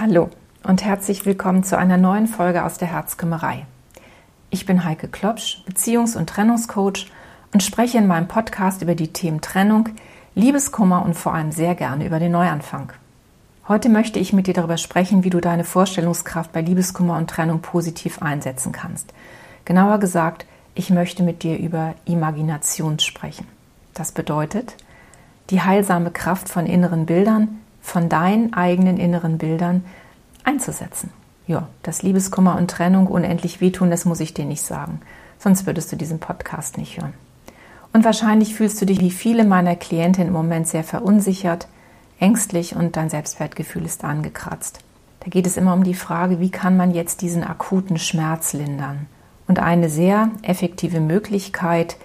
Hallo und herzlich willkommen zu einer neuen Folge aus der Herzkümmerei. Ich bin Heike Klopsch, Beziehungs- und Trennungscoach und spreche in meinem Podcast über die Themen Trennung, Liebeskummer und vor allem sehr gerne über den Neuanfang. Heute möchte ich mit dir darüber sprechen, wie du deine Vorstellungskraft bei Liebeskummer und Trennung positiv einsetzen kannst. Genauer gesagt, ich möchte mit dir über Imagination sprechen. Das bedeutet, die heilsame Kraft von inneren Bildern, von deinen eigenen inneren Bildern einzusetzen. Ja, dass Liebeskummer und Trennung unendlich wehtun, das muss ich dir nicht sagen. Sonst würdest du diesen Podcast nicht hören. Und wahrscheinlich fühlst du dich wie viele meiner Klientinnen im Moment sehr verunsichert, ängstlich und dein Selbstwertgefühl ist angekratzt. Da geht es immer um die Frage, wie kann man jetzt diesen akuten Schmerz lindern? Und eine sehr effektive Möglichkeit,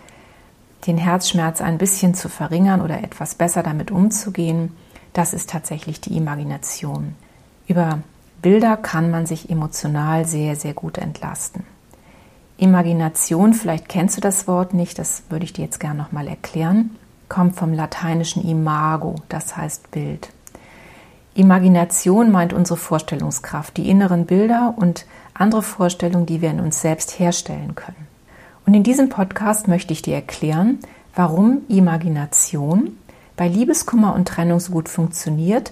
den Herzschmerz ein bisschen zu verringern oder etwas besser damit umzugehen, das ist tatsächlich die Imagination. Über Bilder kann man sich emotional sehr, sehr gut entlasten. Imagination, vielleicht kennst du das Wort nicht, das würde ich dir jetzt gerne nochmal erklären, kommt vom lateinischen imago, das heißt Bild. Imagination meint unsere Vorstellungskraft, die inneren Bilder und andere Vorstellungen, die wir in uns selbst herstellen können. Und in diesem Podcast möchte ich dir erklären, warum Imagination bei Liebeskummer und Trennung so gut funktioniert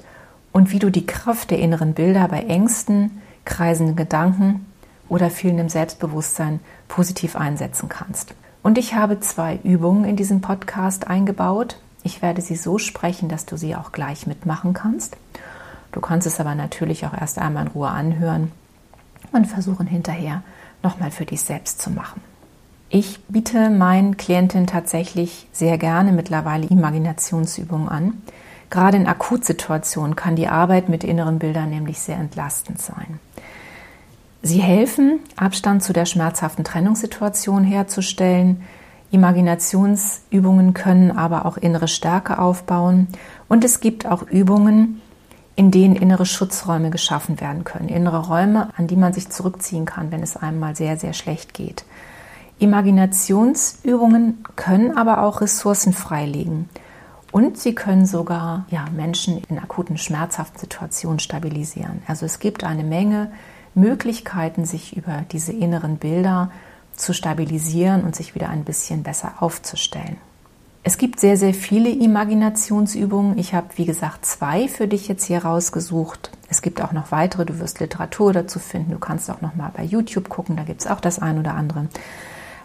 und wie du die Kraft der inneren Bilder bei Ängsten, kreisenden Gedanken oder fehlendem Selbstbewusstsein positiv einsetzen kannst. Und ich habe zwei Übungen in diesem Podcast eingebaut. Ich werde sie so sprechen, dass du sie auch gleich mitmachen kannst. Du kannst es aber natürlich auch erst einmal in Ruhe anhören und versuchen hinterher nochmal für dich selbst zu machen. Ich biete meinen Klientinnen tatsächlich sehr gerne mittlerweile Imaginationsübungen an. Gerade in Akutsituationen kann die Arbeit mit inneren Bildern nämlich sehr entlastend sein. Sie helfen, Abstand zu der schmerzhaften Trennungssituation herzustellen. Imaginationsübungen können aber auch innere Stärke aufbauen. Und es gibt auch Übungen, in denen innere Schutzräume geschaffen werden können. Innere Räume, an die man sich zurückziehen kann, wenn es einem mal sehr, sehr schlecht geht. Imaginationsübungen können aber auch Ressourcen freilegen. Und sie können sogar ja, Menschen in akuten schmerzhaften Situationen stabilisieren. Also es gibt eine Menge Möglichkeiten, sich über diese inneren Bilder zu stabilisieren und sich wieder ein bisschen besser aufzustellen. Es gibt sehr, sehr viele Imaginationsübungen. Ich habe, wie gesagt, zwei für dich jetzt hier rausgesucht. Es gibt auch noch weitere. Du wirst Literatur dazu finden. Du kannst auch noch mal bei YouTube gucken. Da gibt es auch das ein oder andere.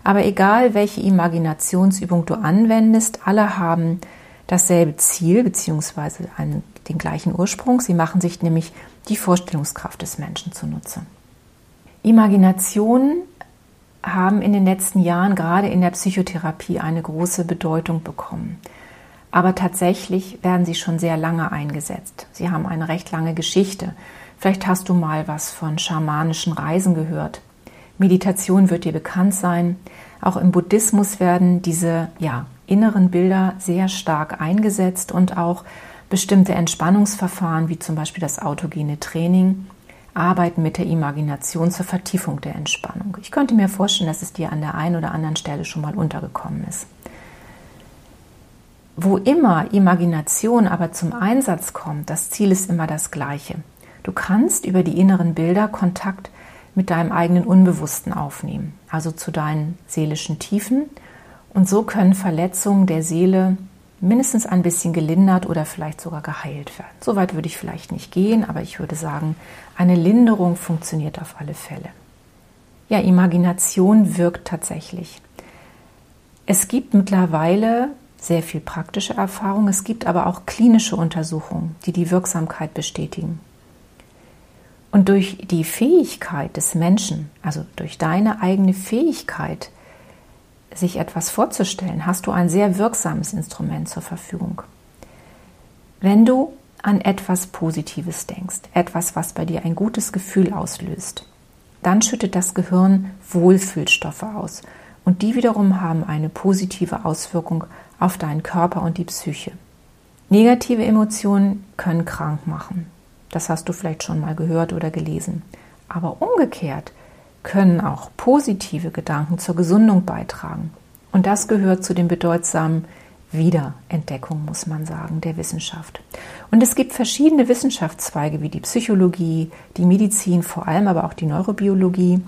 Aber egal, welche Imaginationsübung du anwendest, alle haben dasselbe Ziel bzw. den gleichen Ursprung. Sie machen sich nämlich die Vorstellungskraft des Menschen zunutze. Imaginationen haben in den letzten Jahren gerade in der Psychotherapie eine große Bedeutung bekommen. Aber tatsächlich werden sie schon sehr lange eingesetzt. Sie haben eine recht lange Geschichte. Vielleicht hast du mal was von schamanischen Reisen gehört. Meditation wird dir bekannt sein. Auch im Buddhismus werden diese ja, inneren Bilder sehr stark eingesetzt und auch bestimmte Entspannungsverfahren, wie zum Beispiel das autogene Training, arbeiten mit der Imagination zur Vertiefung der Entspannung. Ich könnte mir vorstellen, dass es dir an der einen oder anderen Stelle schon mal untergekommen ist. Wo immer Imagination aber zum Einsatz kommt, das Ziel ist immer das gleiche. Du kannst über die inneren Bilder Kontakt mit deinem eigenen Unbewussten aufnehmen, also zu deinen seelischen Tiefen. Und so können Verletzungen der Seele mindestens ein bisschen gelindert oder vielleicht sogar geheilt werden. So weit würde ich vielleicht nicht gehen, aber ich würde sagen, eine Linderung funktioniert auf alle Fälle. Ja, Imagination wirkt tatsächlich. Es gibt mittlerweile sehr viel praktische Erfahrung, es gibt aber auch klinische Untersuchungen, die die Wirksamkeit bestätigen. Und durch die Fähigkeit des Menschen, also durch deine eigene Fähigkeit, sich etwas vorzustellen, hast du ein sehr wirksames Instrument zur Verfügung. Wenn du an etwas Positives denkst, etwas, was bei dir ein gutes Gefühl auslöst, dann schüttet das Gehirn Wohlfühlstoffe aus und die wiederum haben eine positive Auswirkung auf deinen Körper und die Psyche. Negative Emotionen können krank machen. Das hast du vielleicht schon mal gehört oder gelesen. Aber umgekehrt können auch positive Gedanken zur Gesundung beitragen. Und das gehört zu den bedeutsamen Wiederentdeckung, muss man sagen, der Wissenschaft. Und es gibt verschiedene Wissenschaftszweige wie die Psychologie, die Medizin, vor allem aber auch die Neurobiologie.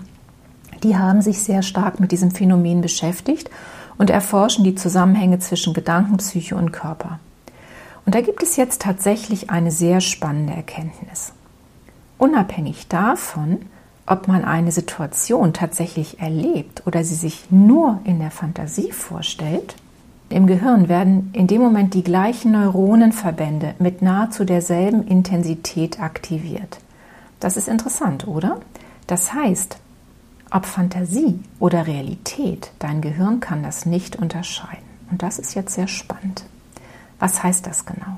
Die haben sich sehr stark mit diesem Phänomen beschäftigt und erforschen die Zusammenhänge zwischen Gedanken, Psyche und Körper. Und da gibt es jetzt tatsächlich eine sehr spannende Erkenntnis. Unabhängig davon, ob man eine Situation tatsächlich erlebt oder sie sich nur in der Fantasie vorstellt, im Gehirn werden in dem Moment die gleichen Neuronenverbände mit nahezu derselben Intensität aktiviert. Das ist interessant, oder? Das heißt, ob Fantasie oder Realität, dein Gehirn kann das nicht unterscheiden. Und das ist jetzt sehr spannend. Was heißt das genau?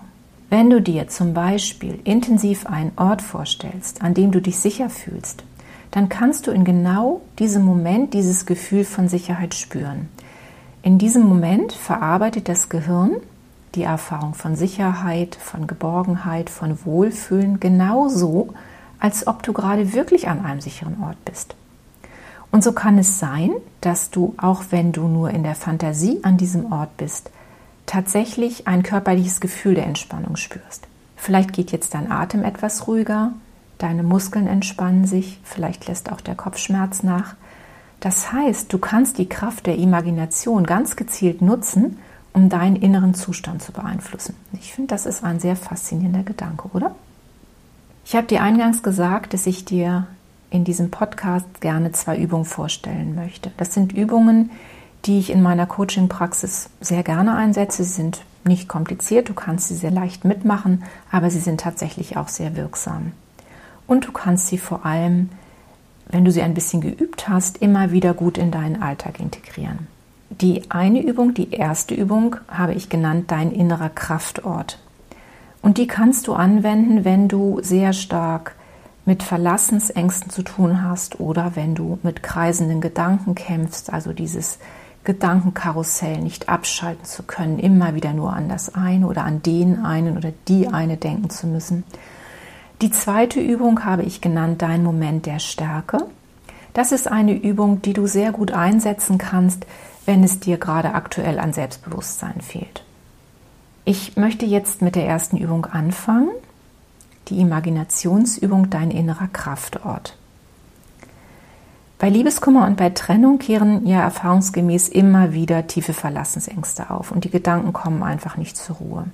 Wenn du dir zum Beispiel intensiv einen Ort vorstellst, an dem du dich sicher fühlst, dann kannst du in genau diesem Moment dieses Gefühl von Sicherheit spüren. In diesem Moment verarbeitet das Gehirn die Erfahrung von Sicherheit, von Geborgenheit, von Wohlfühlen genauso, als ob du gerade wirklich an einem sicheren Ort bist. Und so kann es sein, dass du, auch wenn du nur in der Fantasie an diesem Ort bist, tatsächlich ein körperliches Gefühl der Entspannung spürst. Vielleicht geht jetzt dein Atem etwas ruhiger, deine Muskeln entspannen sich, vielleicht lässt auch der Kopfschmerz nach. Das heißt, du kannst die Kraft der Imagination ganz gezielt nutzen, um deinen inneren Zustand zu beeinflussen. Ich finde, das ist ein sehr faszinierender Gedanke, oder? Ich habe dir eingangs gesagt, dass ich dir in diesem Podcast gerne zwei Übungen vorstellen möchte. Das sind Übungen, die ich in meiner Coaching-Praxis sehr gerne einsetze. Sie sind nicht kompliziert, du kannst sie sehr leicht mitmachen, aber sie sind tatsächlich auch sehr wirksam. Und du kannst sie vor allem wenn du sie ein bisschen geübt hast, immer wieder gut in deinen Alltag integrieren. Die eine Übung, die erste Übung, habe ich genannt dein innerer Kraftort. Und die kannst du anwenden, wenn du sehr stark mit Verlassensängsten zu tun hast oder wenn du mit kreisenden Gedanken kämpfst, also dieses Gedankenkarussell nicht abschalten zu können, immer wieder nur an das eine oder an den einen oder die eine denken zu müssen. Die zweite Übung habe ich genannt, dein Moment der Stärke. Das ist eine Übung, die du sehr gut einsetzen kannst, wenn es dir gerade aktuell an Selbstbewusstsein fehlt. Ich möchte jetzt mit der ersten Übung anfangen, die Imaginationsübung Dein innerer Kraftort. Bei Liebeskummer und bei Trennung kehren ja erfahrungsgemäß immer wieder tiefe Verlassensängste auf und die Gedanken kommen einfach nicht zur Ruhe.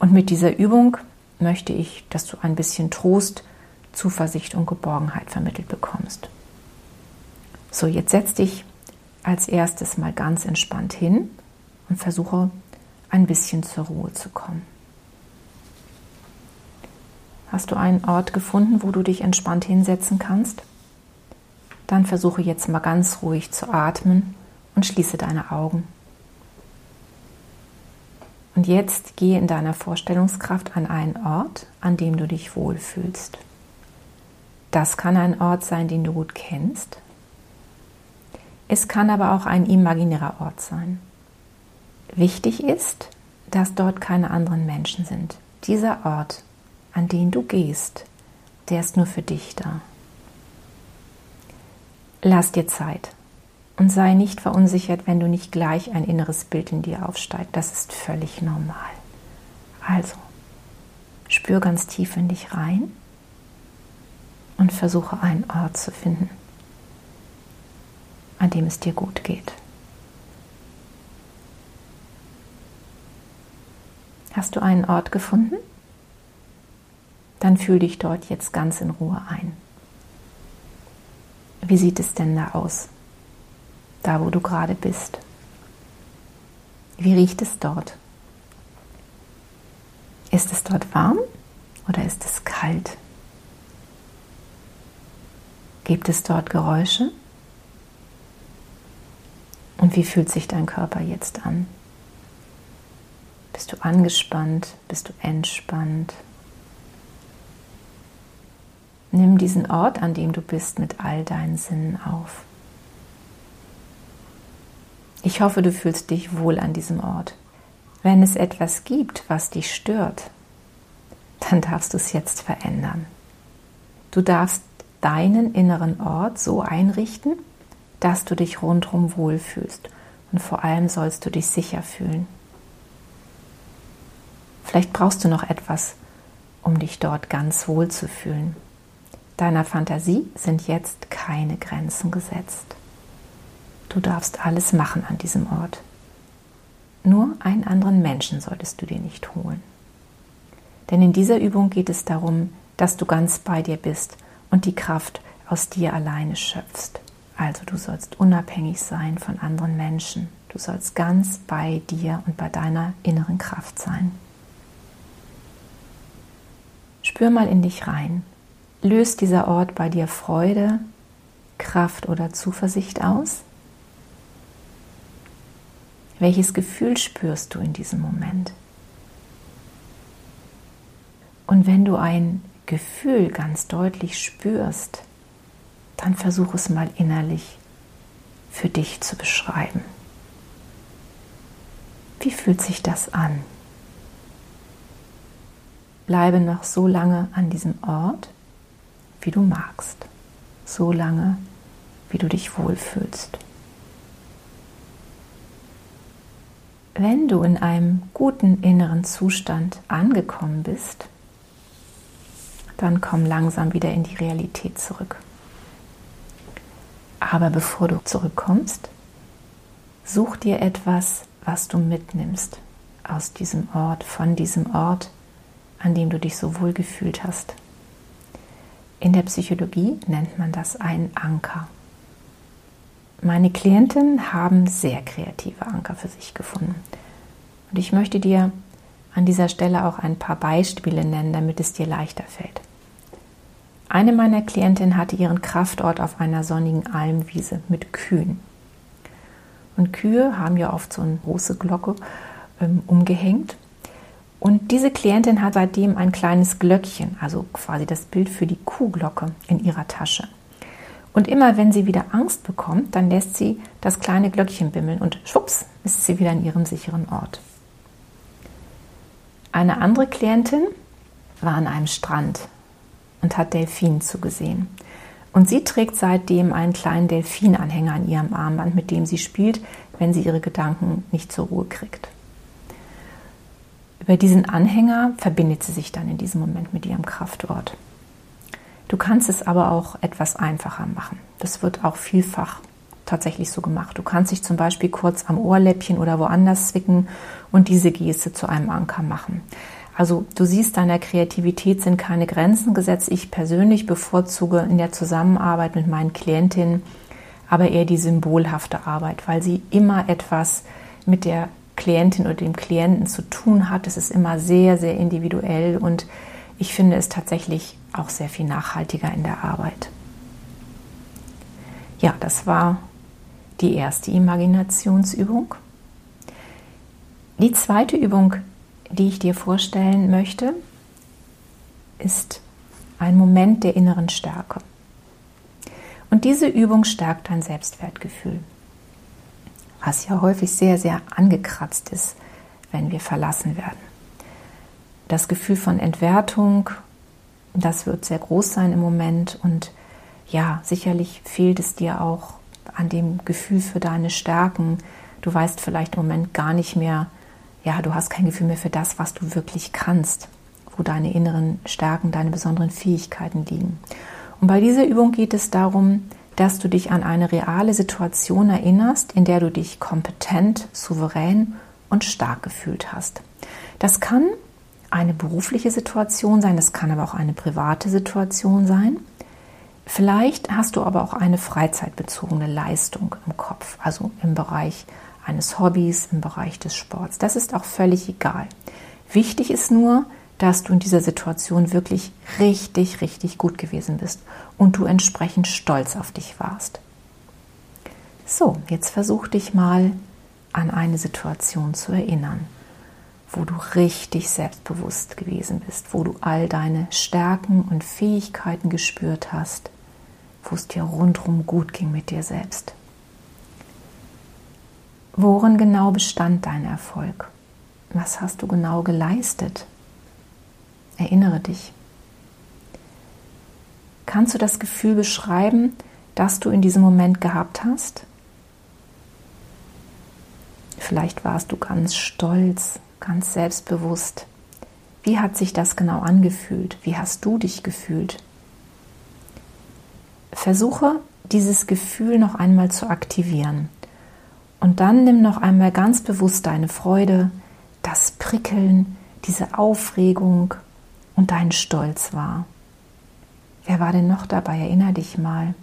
Und mit dieser Übung möchte ich, dass du ein bisschen Trost, Zuversicht und Geborgenheit vermittelt bekommst. So, jetzt setz dich als erstes mal ganz entspannt hin und versuche ein bisschen zur Ruhe zu kommen. Hast du einen Ort gefunden, wo du dich entspannt hinsetzen kannst? Dann versuche jetzt mal ganz ruhig zu atmen und schließe deine Augen. Und jetzt gehe in deiner Vorstellungskraft an einen Ort, an dem du dich wohlfühlst. Das kann ein Ort sein, den du gut kennst. Es kann aber auch ein imaginärer Ort sein. Wichtig ist, dass dort keine anderen Menschen sind. Dieser Ort, an den du gehst, der ist nur für dich da. Lass dir Zeit. Und sei nicht verunsichert, wenn du nicht gleich ein inneres Bild in dir aufsteigt. Das ist völlig normal. Also, spür ganz tief in dich rein und versuche einen Ort zu finden, an dem es dir gut geht. Hast du einen Ort gefunden? Dann fühl dich dort jetzt ganz in Ruhe ein. Wie sieht es denn da aus? da wo du gerade bist. Wie riecht es dort? Ist es dort warm oder ist es kalt? Gibt es dort Geräusche? Und wie fühlt sich dein Körper jetzt an? Bist du angespannt? Bist du entspannt? Nimm diesen Ort, an dem du bist, mit all deinen Sinnen auf. Ich hoffe, du fühlst dich wohl an diesem Ort. Wenn es etwas gibt, was dich stört, dann darfst du es jetzt verändern. Du darfst deinen inneren Ort so einrichten, dass du dich rundherum wohlfühlst. Und vor allem sollst du dich sicher fühlen. Vielleicht brauchst du noch etwas, um dich dort ganz wohl zu fühlen. Deiner Fantasie sind jetzt keine Grenzen gesetzt. Du darfst alles machen an diesem Ort. Nur einen anderen Menschen solltest du dir nicht holen. Denn in dieser Übung geht es darum, dass du ganz bei dir bist und die Kraft aus dir alleine schöpfst. Also du sollst unabhängig sein von anderen Menschen. Du sollst ganz bei dir und bei deiner inneren Kraft sein. Spür mal in dich rein. Löst dieser Ort bei dir Freude, Kraft oder Zuversicht aus? Welches Gefühl spürst du in diesem Moment? Und wenn du ein Gefühl ganz deutlich spürst, dann versuch es mal innerlich für dich zu beschreiben. Wie fühlt sich das an? Bleibe noch so lange an diesem Ort, wie du magst. So lange, wie du dich wohlfühlst. Wenn du in einem guten inneren Zustand angekommen bist, dann komm langsam wieder in die Realität zurück. Aber bevor du zurückkommst, such dir etwas, was du mitnimmst aus diesem Ort, von diesem Ort, an dem du dich so wohl gefühlt hast. In der Psychologie nennt man das einen Anker. Meine Klientinnen haben sehr kreative Anker für sich gefunden. Und ich möchte dir an dieser Stelle auch ein paar Beispiele nennen, damit es dir leichter fällt. Eine meiner Klientinnen hatte ihren Kraftort auf einer sonnigen Almwiese mit Kühen. Und Kühe haben ja oft so eine große Glocke ähm, umgehängt. Und diese Klientin hat seitdem ein kleines Glöckchen, also quasi das Bild für die Kuhglocke, in ihrer Tasche. Und immer wenn sie wieder Angst bekommt, dann lässt sie das kleine Glöckchen bimmeln und schwupps ist sie wieder in ihrem sicheren Ort. Eine andere Klientin war an einem Strand und hat Delfinen zugesehen. Und sie trägt seitdem einen kleinen Delfinanhänger an ihrem Armband, mit dem sie spielt, wenn sie ihre Gedanken nicht zur Ruhe kriegt. Über diesen Anhänger verbindet sie sich dann in diesem Moment mit ihrem Kraftort. Du kannst es aber auch etwas einfacher machen. Das wird auch vielfach tatsächlich so gemacht. Du kannst dich zum Beispiel kurz am Ohrläppchen oder woanders zwicken und diese Geste zu einem Anker machen. Also du siehst, deiner Kreativität sind keine Grenzen gesetzt. Ich persönlich bevorzuge in der Zusammenarbeit mit meinen Klientinnen aber eher die symbolhafte Arbeit, weil sie immer etwas mit der Klientin oder dem Klienten zu tun hat. Es ist immer sehr, sehr individuell und ich finde es tatsächlich auch sehr viel nachhaltiger in der Arbeit. Ja, das war die erste Imaginationsübung. Die zweite Übung, die ich dir vorstellen möchte, ist ein Moment der inneren Stärke. Und diese Übung stärkt dein Selbstwertgefühl, was ja häufig sehr, sehr angekratzt ist, wenn wir verlassen werden. Das Gefühl von Entwertung, das wird sehr groß sein im Moment und ja, sicherlich fehlt es dir auch an dem Gefühl für deine Stärken. Du weißt vielleicht im Moment gar nicht mehr, ja, du hast kein Gefühl mehr für das, was du wirklich kannst, wo deine inneren Stärken, deine besonderen Fähigkeiten liegen. Und bei dieser Übung geht es darum, dass du dich an eine reale Situation erinnerst, in der du dich kompetent, souverän und stark gefühlt hast. Das kann eine berufliche Situation sein, das kann aber auch eine private Situation sein. Vielleicht hast du aber auch eine freizeitbezogene Leistung im Kopf, also im Bereich eines Hobbys, im Bereich des Sports. Das ist auch völlig egal. Wichtig ist nur, dass du in dieser Situation wirklich richtig, richtig gut gewesen bist und du entsprechend stolz auf dich warst. So, jetzt versuch dich mal an eine Situation zu erinnern, wo du richtig selbstbewusst gewesen bist, wo du all deine Stärken und Fähigkeiten gespürt hast, wo es dir rundherum gut ging mit dir selbst. Worin genau bestand dein Erfolg? Was hast du genau geleistet? Erinnere dich. Kannst du das Gefühl beschreiben, das du in diesem Moment gehabt hast? Vielleicht warst du ganz stolz, ganz selbstbewusst. Wie hat sich das genau angefühlt? Wie hast du dich gefühlt? Versuche dieses Gefühl noch einmal zu aktivieren. Und dann nimm noch einmal ganz bewusst deine Freude, das Prickeln, diese Aufregung und deinen Stolz wahr. Wer war denn noch dabei? Erinner dich mal.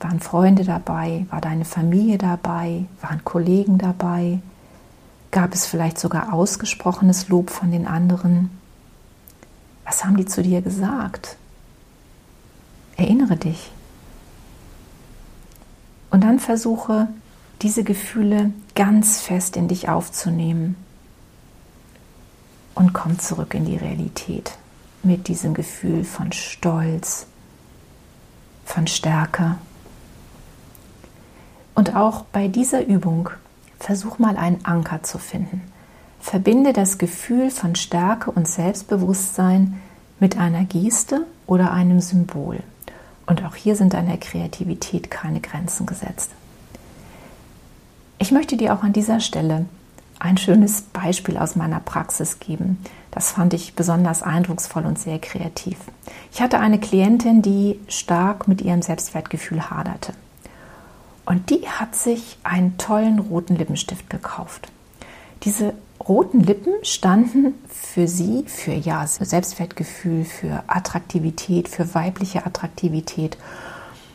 Waren Freunde dabei? War deine Familie dabei? Waren Kollegen dabei? Gab es vielleicht sogar ausgesprochenes Lob von den anderen? Was haben die zu dir gesagt? Erinnere dich. Und dann versuche, diese Gefühle ganz fest in dich aufzunehmen. Und komm zurück in die Realität mit diesem Gefühl von Stolz, von Stärke. Und auch bei dieser Übung versuch mal einen Anker zu finden. Verbinde das Gefühl von Stärke und Selbstbewusstsein mit einer Geste oder einem Symbol. Und auch hier sind deiner Kreativität keine Grenzen gesetzt. Ich möchte dir auch an dieser Stelle ein schönes Beispiel aus meiner Praxis geben. Das fand ich besonders eindrucksvoll und sehr kreativ. Ich hatte eine Klientin, die stark mit ihrem Selbstwertgefühl haderte. Und die hat sich einen tollen roten Lippenstift gekauft. Diese roten Lippen standen für sie für ja, Selbstwertgefühl, für Attraktivität, für weibliche Attraktivität.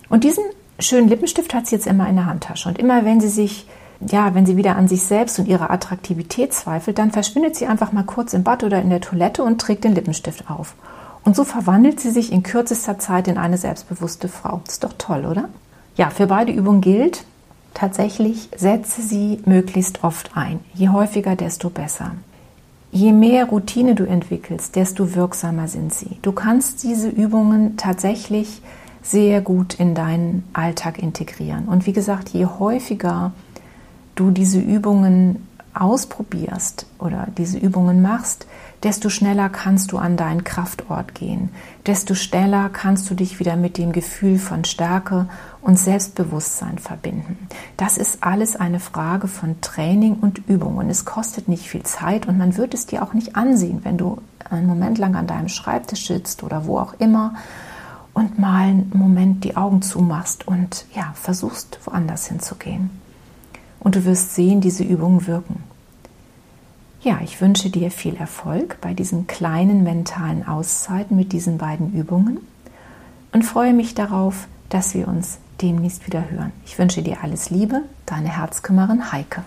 Und diesen schönen Lippenstift hat sie jetzt immer in der Handtasche. Und immer wenn sie sich ja, wenn sie wieder an sich selbst und ihrer Attraktivität zweifelt, dann verschwindet sie einfach mal kurz im Bad oder in der Toilette und trägt den Lippenstift auf. Und so verwandelt sie sich in kürzester Zeit in eine selbstbewusste Frau. Ist doch toll, oder? Ja, für beide Übungen gilt, tatsächlich setze sie möglichst oft ein. Je häufiger, desto besser. Je mehr Routine du entwickelst, desto wirksamer sind sie. Du kannst diese Übungen tatsächlich sehr gut in deinen Alltag integrieren. Und wie gesagt, je häufiger du diese Übungen ausprobierst oder diese Übungen machst, desto schneller kannst du an deinen Kraftort gehen, desto schneller kannst du dich wieder mit dem Gefühl von Stärke und Selbstbewusstsein verbinden. Das ist alles eine Frage von Training und Übung. Und es kostet nicht viel Zeit und man wird es dir auch nicht ansehen, wenn du einen Moment lang an deinem Schreibtisch sitzt oder wo auch immer und mal einen Moment die Augen zumachst und ja, versuchst woanders hinzugehen und du wirst sehen, diese Übungen wirken. Ja, ich wünsche dir viel Erfolg bei diesen kleinen mentalen Auszeiten mit diesen beiden Übungen und freue mich darauf, dass wir uns demnächst wieder hören. Ich wünsche dir alles Liebe, deine Herzkümmerin Heike.